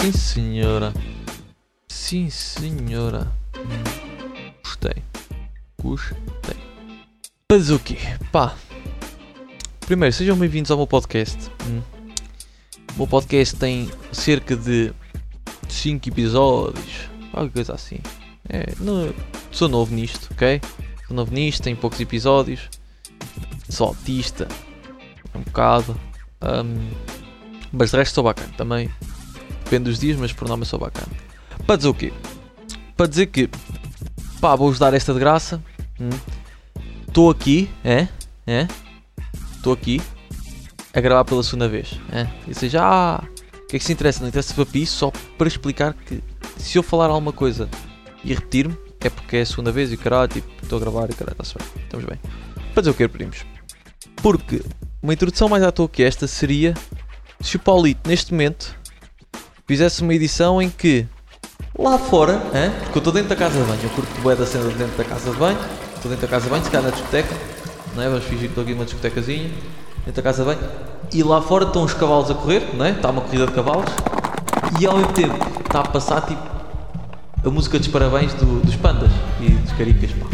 Sim, senhora. Sim, senhora. Gostei. Gostei. Quê? Pá. Primeiro, sejam bem-vindos ao meu podcast. Hum. O meu podcast tem cerca de 5 episódios. Qualquer coisa assim. É, não, sou novo nisto, ok? Sou novo nisto, tenho poucos episódios. Sou autista. Um bocado. Hum, mas de resto sou bacana também. Depende dos dias, mas por nome eu sou bacana. Para dizer o quê? Para dizer que pá, vou-vos dar esta de graça. Estou aqui, é? É? Estou aqui a gravar pela segunda vez. É? E seja, ah, o que é que se interessa? Não interessa para isso, só para explicar que se eu falar alguma coisa e repetir-me, é porque é a segunda vez e caralho, tipo, estou a gravar e caralho, está-se bem, estamos bem. Para dizer o que, primos? Porque uma introdução mais à toa que esta seria se o Paulito, neste momento, fizesse uma edição em que lá fora, hein? porque eu estou dentro da casa de banho, eu curto bué da cena de dentro da casa de banho, estou dentro da casa de banho, se calhar na discoteca, não é? vamos fingir que estou aqui numa discotecazinha, dentro da casa de banho, e lá fora estão os cavalos a correr, não é? está uma corrida de cavalos, e ao mesmo tempo está a passar tipo a música dos parabéns do- dos pandas e dos caricas, pá.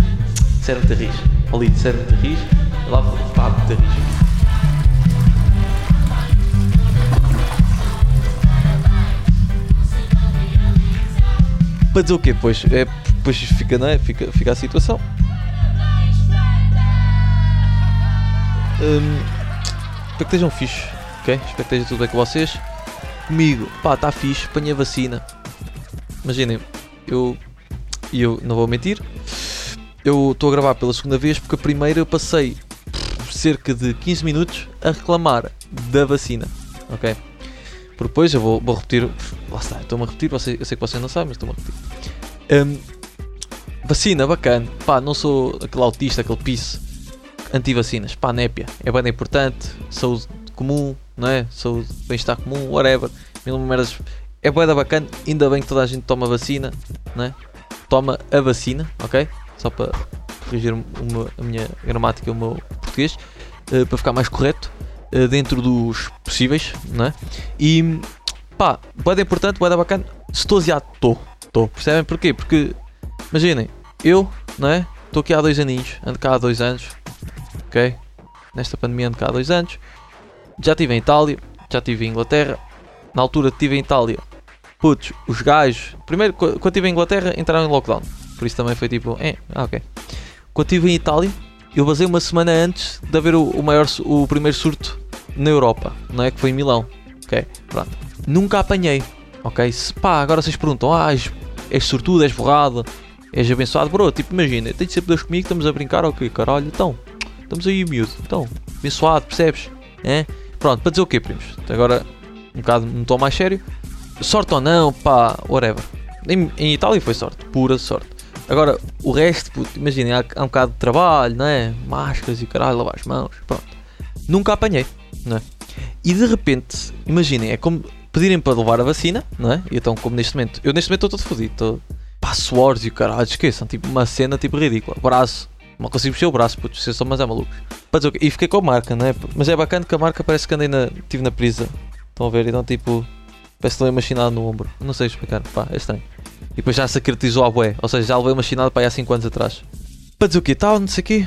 Sério muito rijo. Paulito, sério muito rijo. Lá pá, muito rijo. Para dizer o quê? Pois, é, pois fica, não é? Fica, fica a situação. Hum, espero que estejam fixe, ok? Espero que esteja tudo bem com vocês. Comigo, pá, está fixe, apanhei a vacina. Imaginem, eu, e eu não vou mentir, eu estou a gravar pela segunda vez porque a primeira eu passei cerca de 15 minutos a reclamar da vacina, ok? Porque depois eu vou, vou repetir, lá está, estou-me a repetir, eu sei que vocês não sabem, mas estou-me a repetir. Hum, vacina, bacana, pá, não sou aquele autista, aquele piso anti-vacinas, pá, népia, é bem importante, saúde comum, não é? Saúde, bem-estar comum, whatever, mil merdas, é da bacana, ainda bem que toda a gente toma vacina, não é? Toma a vacina, ok? Só para corrigir meu- a minha gramática e o meu português, eh, para ficar mais correto, eh, dentro dos possíveis, não é? E pá, bué da importante, bué da bacana, se estou asiado, estou, estou, percebem porquê? Porque, imaginem, eu, não é? Estou aqui há dois aninhos, ando cá há dois anos, ok? Nesta pandemia ando cá há dois anos, já estive em Itália, já estive em Inglaterra, na altura que estive em Itália, putz, os gajos, primeiro, qu- quando estive em Inglaterra, entraram em lockdown, por isso também foi tipo, eh, ah, ok. Quando estive em Itália, eu basei uma semana antes de haver o, o maior, o primeiro surto na Europa, não é? Que foi em Milão, ok? Pronto. Nunca apanhei, ok? Se, pá, agora vocês perguntam, ah, és, sortudo, és borrado, és abençoado, bro, tipo, imagina, tens sempre Deus comigo, estamos a brincar, ok, caralho, então, estamos aí, miúdo, então, abençoado, percebes? É? Pronto, para dizer o quê, primos? Agora, um bocado num tom mais sério, sorte ou não, pá, whatever. Em, em Itália foi sorte, pura sorte. Agora, o resto, puto, imaginem, há, há um bocado de trabalho, não é? Máscaras e caralho, lavar as mãos, pronto. Nunca apanhei, não é? E de repente, imaginem, é como pedirem para levar a vacina, não é? E então, como neste momento, eu neste momento estou todo fodido, estou. Pá, suores e o caralho, esqueçam, tipo uma cena tipo ridícula. Braço, não consigo mexer o braço, puto, vocês são mas é malucos. Para dizer o quê? E fiquei com a marca, não é? Mas é bacana que a marca parece que andei na. estive na prisa. Estão a ver? Então, tipo, parece que levei uma chinada no ombro. Não sei explicar, pá, é estranho. E depois já se acretizou à bué, ou seja, já levei uma chinada para aí há 5 anos atrás. Para dizer o quê? Tal, não sei o quê.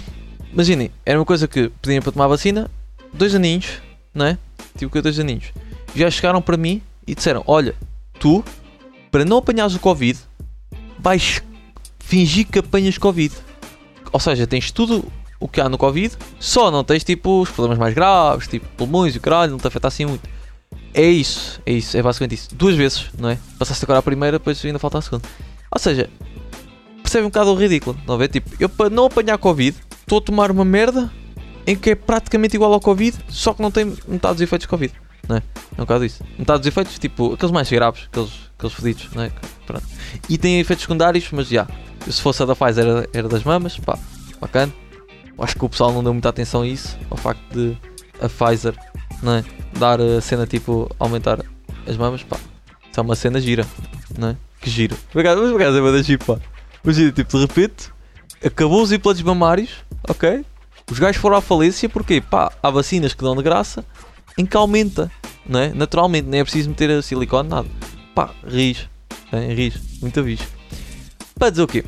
Imaginem, era uma coisa que pediam para tomar vacina, dois aninhos, não é? Tipo que dois aninhos. Já chegaram para mim e disseram: Olha, tu, para não apanhares o Covid, vais fingir que apanhas Covid. Ou seja, tens tudo o que há no Covid, só não tens tipo os problemas mais graves, tipo pulmões e o caralho, não te afeta assim muito. É isso, é isso, é basicamente isso. Duas vezes, não é? Passaste agora a primeira, depois ainda falta a segunda. Ou seja, percebe um bocado o ridículo, não é? Tipo, eu para não apanhar Covid, estou a tomar uma merda em que é praticamente igual ao Covid, só que não tem metade dos efeitos Covid, não é? É um bocado isso. Metade dos efeitos, tipo, aqueles mais graves, aqueles, aqueles fedidos, não é? Pronto. E tem efeitos secundários, mas já. Se fosse a da Pfizer era, era das mamas, pá, bacana. Acho que o pessoal não deu muita atenção a isso, ao facto de a Pfizer, não é? Dar a cena tipo, aumentar as mamas, pá. Isso é uma cena gira, não é? Que giro. Por acaso, mas por é uma da giro, pá. Imagina, tipo, de repente, acabou os implantes mamários, ok? Os gajos foram à falência porque, pá, há vacinas que dão de graça em que aumenta, não é? Naturalmente, nem é preciso meter a silicone, nada. pá, ris. É, ris. Muito vis. Para dizer o quê?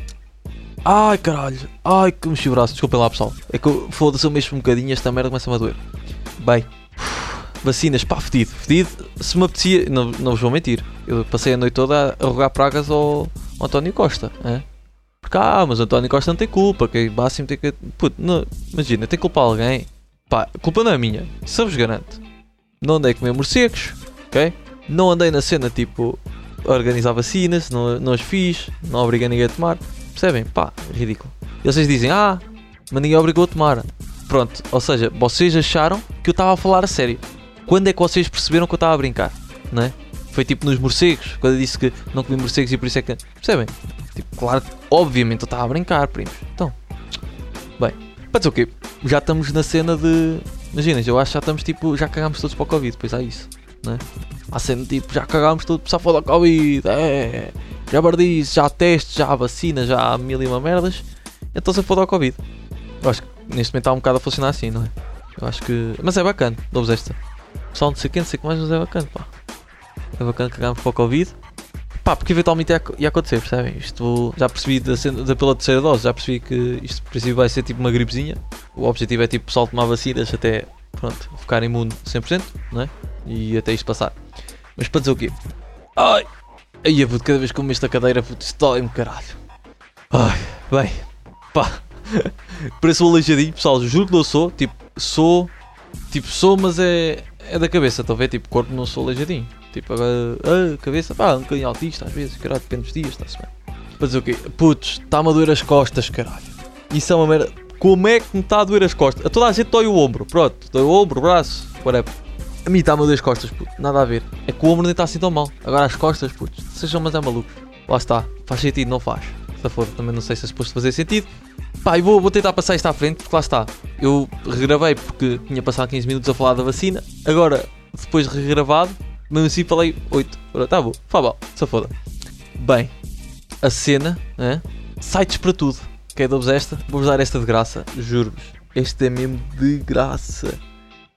Ai caralho, ai que mexi o braço, desculpem lá pessoal. É que eu- foda-se eu mexo um bocadinho esta merda começa-me a doer. Bem, vacinas, pá, fedido, fedido. Se me apetecia, não, não vos vou mentir, eu passei a noite toda a rogar pragas ao, ao António Costa. É? Porque, ah, mas António Costa não tem culpa, que máximo tem que. Puto, não, imagina, tem que culpar alguém. Pá, culpa não é minha, isso eu vos garanto. Não andei a comer morcegos, ok? Não andei na cena tipo organizar vacinas, não, não as fiz, não obriguei ninguém a tomar. Percebem? Pá, ridículo. E vocês dizem, ah, mas ninguém obrigou a tomar. Pronto, ou seja, vocês acharam que eu estava a falar a sério. Quando é que vocês perceberam que eu estava a brincar? Não é? Foi tipo nos morcegos, quando eu disse que não comi morcegos e por isso é que. Percebem? Tipo, claro, obviamente eu estava a brincar, primos. Então, bem, para dizer o quê? Já estamos na cena de. Imagina, eu acho que já estamos tipo. Já cagámos todos para o Covid, pois há isso, não é? Há cena tipo, já cagámos todos para da Covid, é. Já bardice, já testes, já há vacina, já há mil e uma merdas. Então se foda ao Covid. Eu acho que neste momento está um bocado a funcionar assim, não é? Eu acho que. Mas é bacana, dou-vos esta. Pessoal, não sei quem, sei o que mais, mas é bacana, pá. É bacana cagarmos para o Covid. Pá, porque eventualmente ia, ia acontecer, percebem? Isto já percebi da, da- pela terceira dose, já percebi que isto por princípio vai ser tipo uma gripezinha. O objetivo é tipo o pessoal tomar vacinas até pronto, ficar imune 100%, não é? E até isto passar. Mas para dizer o quê? Ai! Ai, puto, cada vez que eu mexo esta cadeira, puto, isto dói-me, caralho. Ai, bem, pá. Pareço um aleijadinho, pessoal, juro que não sou. Tipo, sou. Tipo, sou, mas é. É da cabeça, ver? Tipo, corpo não sou aleijadinho. Tipo, agora. Ah, cabeça, pá, um bocadinho autista às vezes, caralho, depende dos dias, está-se bem. Dizer o quê? Putz, está-me a doer as costas, caralho. Isso é uma merda. Como é que me está a doer as costas? A toda a gente dói o ombro, pronto. Dói o ombro, o braço, whatever. A mim está-me a doer as costas, puto. Nada a ver. É que o ombro nem está assim tão mal. Agora as costas, putz, sejam mas é malucos. Lá está. Faz sentido, não faz. Se for, também não sei se é suposto fazer sentido. Pá, e vou, vou tentar passar isto à frente, porque lá está. Eu regravei porque tinha passado 15 minutos a falar da vacina. Agora, depois de regravado, mesmo assim falei 8. Ora, tá bom, fá se foda. Bem, a cena, né? sites para tudo. Quer dou-vos esta? Vou-vos dar esta de graça, juro-vos. Este é mesmo de graça.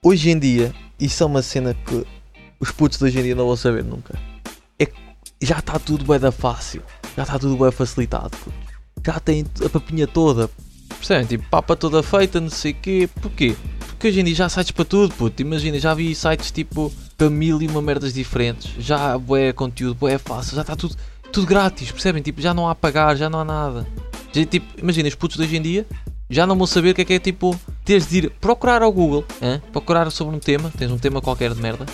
Hoje em dia, isso é uma cena que os putos de hoje em dia não vão saber nunca. É que já está tudo bem da fácil. Já está tudo bem facilitado. puto. Já tem a papinha toda. Percebem? Tipo, papa toda feita, não sei o quê. Porquê? Porque hoje em dia já há sites para tudo, puto. Imagina, já vi sites tipo para mil e uma merdas diferentes. Já há bué conteúdo, bué fácil. Já está tudo, tudo grátis, percebem? Tipo, já não há a pagar, já não há nada. Tipo, imagina, os putos de hoje em dia já não vão saber o que é que é tipo teres de ir procurar ao Google, hã? procurar sobre um tema, tens um tema qualquer de merda,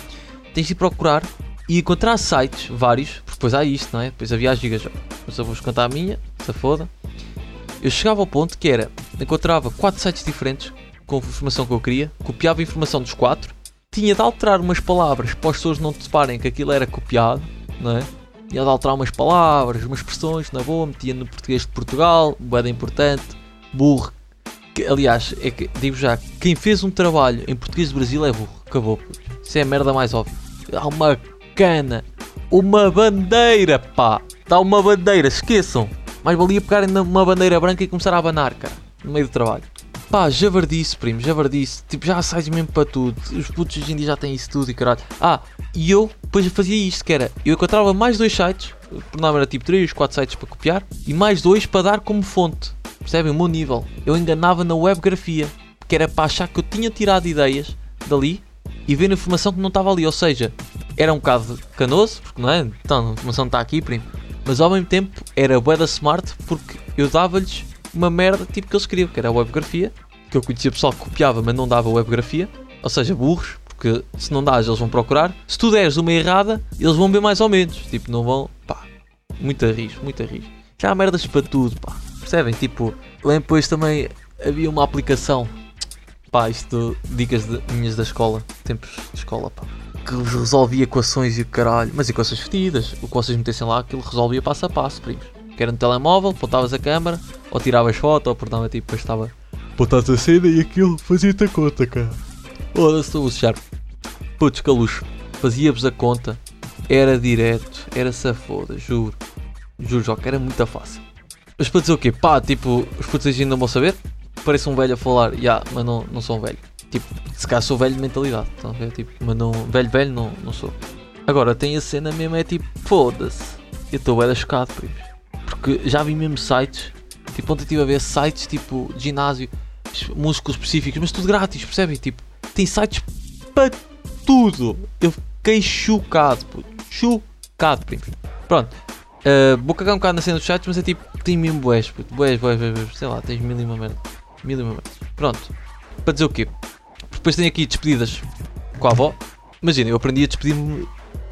tens de ir procurar e encontrar sites, vários, porque depois há isto, não é? Depois havia as gigas, mas eu vou-vos contar a minha, se foda. Eu chegava ao ponto que era, encontrava quatro sites diferentes com a informação que eu queria, copiava a informação dos quatro, tinha de alterar umas palavras para as pessoas não separem que aquilo era copiado, não é? Tinha de alterar umas palavras, umas expressões, na boa, metia no português de Portugal, boeda importante, burro. Que, aliás, é que, digo já, quem fez um trabalho em português do Brasil é burro. Acabou, puto. Isso é a merda mais óbvia. Há uma cana, uma bandeira, pá. Dá uma bandeira, esqueçam. Mais valia pegarem numa bandeira branca e começar a abanar, cara, no meio do trabalho. Pá, javardice, primo, javardice. Tipo, já sites mesmo para tudo. Os putos hoje em dia já têm isso tudo e caralho. Ah, e eu depois fazia isto, que era, eu encontrava mais dois sites, por nome era tipo 3, 4 sites para copiar, e mais dois para dar como fonte. Percebem? O meu nível. Eu enganava na webgrafia, que era para achar que eu tinha tirado ideias dali e ver informação que não estava ali. Ou seja, era um bocado canoso, porque não é? Então, a informação está aqui, primo. Mas ao mesmo tempo era bué da smart, porque eu dava-lhes uma merda tipo que eles queriam, que era a webgrafia, que eu conhecia pessoal que copiava, mas não dava webgrafia. Ou seja, burros, porque se não dás, eles vão procurar. Se tu deres uma errada, eles vão ver mais ou menos. Tipo, não vão. pá, muito rir, muito rir. Já há merdas para tudo, pá. Percebem? Tipo, lembro depois também havia uma aplicação. Pá, isto dicas de, minhas da escola, tempos de escola, pá. Que resolvia equações e o caralho. Mas equações fedidas. O que vocês metessem lá, aquilo resolvia passo a passo, primos. Que era no telemóvel, apontavas a câmera, ou tiravas foto, ou portava tipo, depois estava. Apontas a cena e aquilo fazia-te a conta, cara. Foda-se, estou a luxar. Putz, luxo. Fazia-vos a conta. Era direto, era safoda, juro. Juro, Joca, era muito fácil. Mas para dizer o quê? Pá, tipo, os putos ainda não vão saber? Parece um velho a falar, já, mas não, não sou um velho. Tipo, se calhar sou velho de mentalidade, estão a ver? Tipo, mas não, velho, velho não, não sou. Agora tem a cena mesmo, é tipo, foda-se. Eu estou bem chocado, primos. Porque já vi mesmo sites, tipo, ontem estive a ver sites tipo ginásio, músculos específicos, mas tudo grátis, percebem? Tipo, tem sites para tudo. Eu fiquei chocado, puto. Chocado, primos. Pronto. Uh, vou cagar um bocado na cena dos sites, mas é tipo, tem mesmo boés, puto. Boés, boés, boés, sei lá, tens mil e uma merda. Mil e uma merda. Pronto. Para dizer o quê? Depois tem aqui despedidas com a avó. Imagina, eu aprendi a despedir-me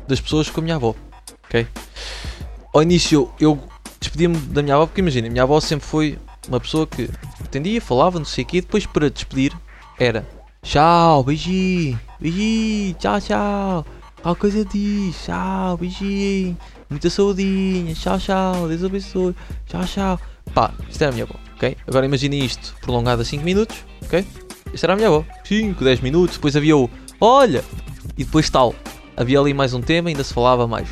das pessoas com a minha avó. Ok? Ao início eu despedia-me da minha avó porque imagina, a minha avó sempre foi uma pessoa que atendia, falava, não sei o quê, depois para despedir era tchau, beijinho, beijinho, tchau, tchau, qual coisa diz, tchau, beijinho, muita saudinha, tchau, tchau, Deus abençoe, tchau, tchau. Pá, isto era a minha avó, ok? Agora imaginem isto prolongado a 5 minutos, ok? Isto era a minha avó, 5, 10 minutos, depois havia o olha, e depois tal. Havia ali mais um tema, ainda se falava mais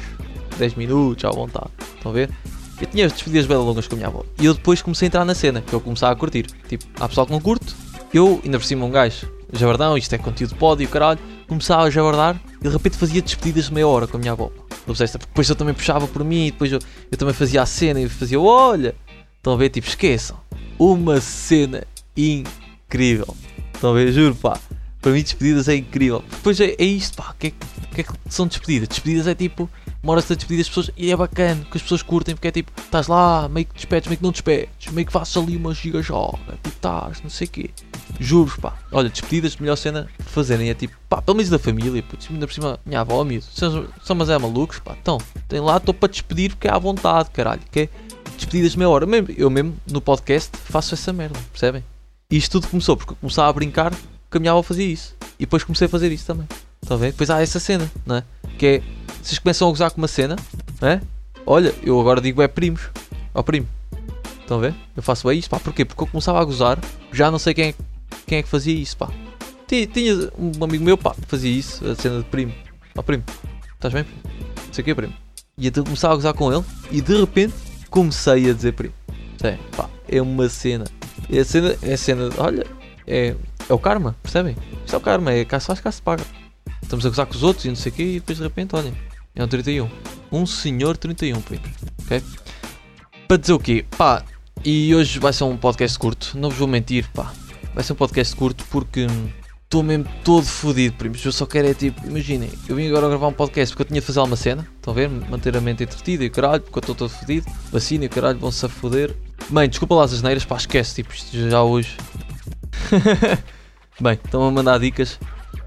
10 minutos à vontade. Estão a ver? Eu tinha despedidas bem longas com a minha avó. E eu depois comecei a entrar na cena, que eu começava a curtir. Tipo, há pessoal que não curte. Eu, ainda por cima, um gajo, jabardão, isto é conteúdo de pódio, caralho. Começava a jabardar e de repente fazia despedidas de meia hora com a minha avó. Porque depois eu também puxava por mim, depois eu, eu também fazia a cena e fazia, olha. Estão a ver? Tipo, esqueçam. Uma cena incrível. Estão a ver? Juro, pá. Para mim, despedidas é incrível. Depois é, é isto, pá. O que, é, que é que são despedidas? Despedidas é tipo uma hora-se a despedir as pessoas e é bacana que as pessoas curtem porque é tipo, estás lá, meio que despedes, meio que não despedes, meio que fazes ali uma giga joga, tipo, estás, não sei o quê. Juro, pá. Olha, despedidas, melhor cena fazerem é tipo, pá, pelo menos da família, putz, ainda por cima, minha avó, amigo, são, são mas é malucos, pá. Então, tem lá, estou para despedir porque é à vontade, caralho, que é despedidas de meia hora. Mesmo, eu mesmo, no podcast, faço essa merda, percebem? E isto tudo começou porque eu começava a brincar que a minha avó fazia isso. E depois comecei a fazer isso também. Está a ver? Depois há essa cena, não é? Que é, vocês começam a gozar com uma cena, não é? Olha, eu agora digo é primos. Ó primo. Estão a ver? Eu faço bem isso, pá. Porquê? Porque eu começava a gozar, já não sei quem é, quem é que fazia isso, pá. Tinha, tinha um amigo meu, pá, que fazia isso, a cena de primo. Ó primo, estás bem? Não sei o que, primo. E então começava a gozar com ele e de repente comecei a dizer primo. Sim, pá, é uma cena. É a cena, é a cena, olha, é, é o karma, percebem? Isto é o karma, é cá se faz, cá se paga. Estamos a gozar com os outros e não sei o quê, e depois de repente, olhem, é um 31. Um senhor 31, primos. Ok? Para dizer o quê? Pá, e hoje vai ser um podcast curto, não vos vou mentir, pá. Vai ser um podcast curto porque estou mesmo todo fodido, primos. Eu só quero é tipo, imaginem, eu vim agora gravar um podcast porque eu tinha de fazer uma cena, estão a ver? Manter a mente entretida e caralho, porque eu estou todo fodido. Vacina e caralho, vão-se a foder. Mãe, desculpa lá as asneiras, pá, esquece, tipo, isto já hoje. Bem, estão a mandar dicas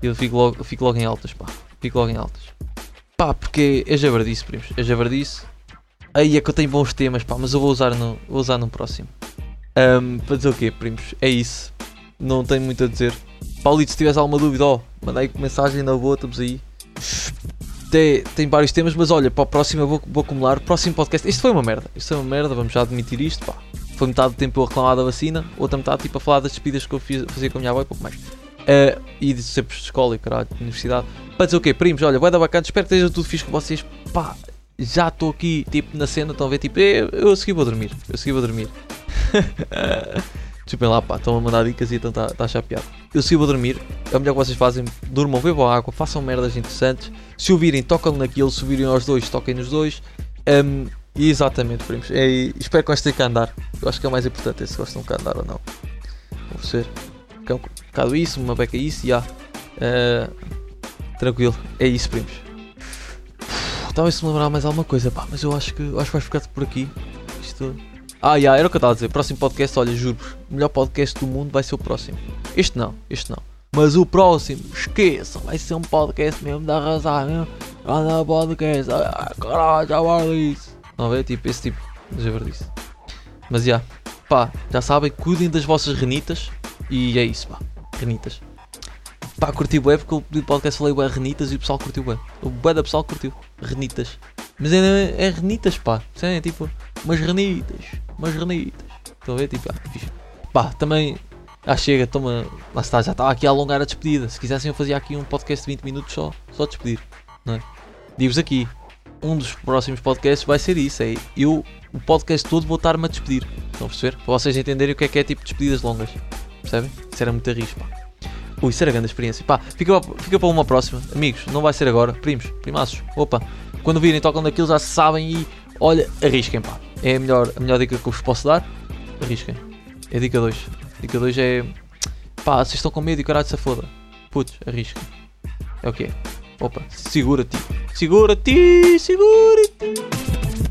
eu fico logo, fico logo em altas, pá. Fico logo em altas. Pá, porque é javardice, primos. É javardice. Aí é que eu tenho bons temas, pá, mas eu vou usar no, vou usar no próximo. Um, para dizer o quê, primos? É isso. Não tenho muito a dizer. Paulito, se tiveres alguma dúvida, ó, manda aí mensagem na boa, estamos aí. Tem, tem vários temas, mas olha, para o próximo eu vou, vou acumular. Próximo podcast. Isto foi uma merda. Isto foi uma merda, vamos já admitir isto, pá. Foi metade do tempo eu reclamar da vacina, outra metade tipo a falar das despidas que eu fiz, fazia com a minha avó e pouco mais. Uh, e sempre de escola e caralho, universidade. Para dizer o quê? Primos, olha, vai dar bacana, espero que esteja tudo fixe com vocês. Pá, já estou aqui, tipo, na cena, estão a ver, tipo, eu, eu a seguir vou dormir. Eu a seguir vou dormir. Desculpem lá, pá, estão a mandar dicas e então está tá chapeado. Eu seguir vou dormir, é o melhor que vocês fazem. Durmam, bebam água, façam merdas interessantes. Se ouvirem, tocam naquilo, se ouvirem aos dois, toquem nos dois. Um, e exatamente, primos. É, espero que gostem de andar. Eu acho que é o mais importante, é se gostam de andar ou não. É um bocado isso, uma beca isso, e yeah. uh, tranquilo, é isso, primos. Talvez se lembrar mais alguma coisa, pá, mas eu acho que, acho que vai ficar por aqui. Isto... Ah, yeah, era o que eu estava a dizer. Próximo podcast, olha, juro melhor podcast do mundo vai ser o próximo. Este não, este não. Mas o próximo, esqueçam, vai ser um podcast mesmo da arrasar, mesmo. Anda podcast, ah, caralho, já guarda isso. Não a? Tipo, esse tipo de javardice. Mas já, yeah, pá, já sabem, cuidem das vossas renitas. E é isso, pá. Renitas. Pá, curti bué porque o podcast falei bué renitas e o pessoal curtiu bué. O bué da pessoal curtiu. Renitas. Mas ainda é, é renitas, pá. É tipo, umas renitas. Umas renitas. Estão a ver? Tipo, ah, fixe. Pá, também. Ah, chega, toma. Lá está, já estava aqui a alongar a despedida. Se quisessem eu fazia aqui um podcast de 20 minutos só. Só despedir. Não é? Digo-vos aqui. Um dos próximos podcasts vai ser isso. É eu, o podcast todo, vou estar-me a despedir. Estão a perceber? Para vocês entenderem o que é que é tipo de despedidas longas. Percebem? Isso era muito risco, pá. Ui, isso era grande experiência. Pá, fica, fica para uma próxima. Amigos, não vai ser agora. Primos, primaços. Opa, quando virem tocam daquilo já sabem e olha, arrisquem, pá. É a melhor, a melhor dica que eu vos posso dar. Arrisquem. É dica 2. Dica 2 é. Pá, vocês estão com medo e caralho se foda. Putz, arrisquem. É o que é. Opa, segura-te. Segura-te, segura-te.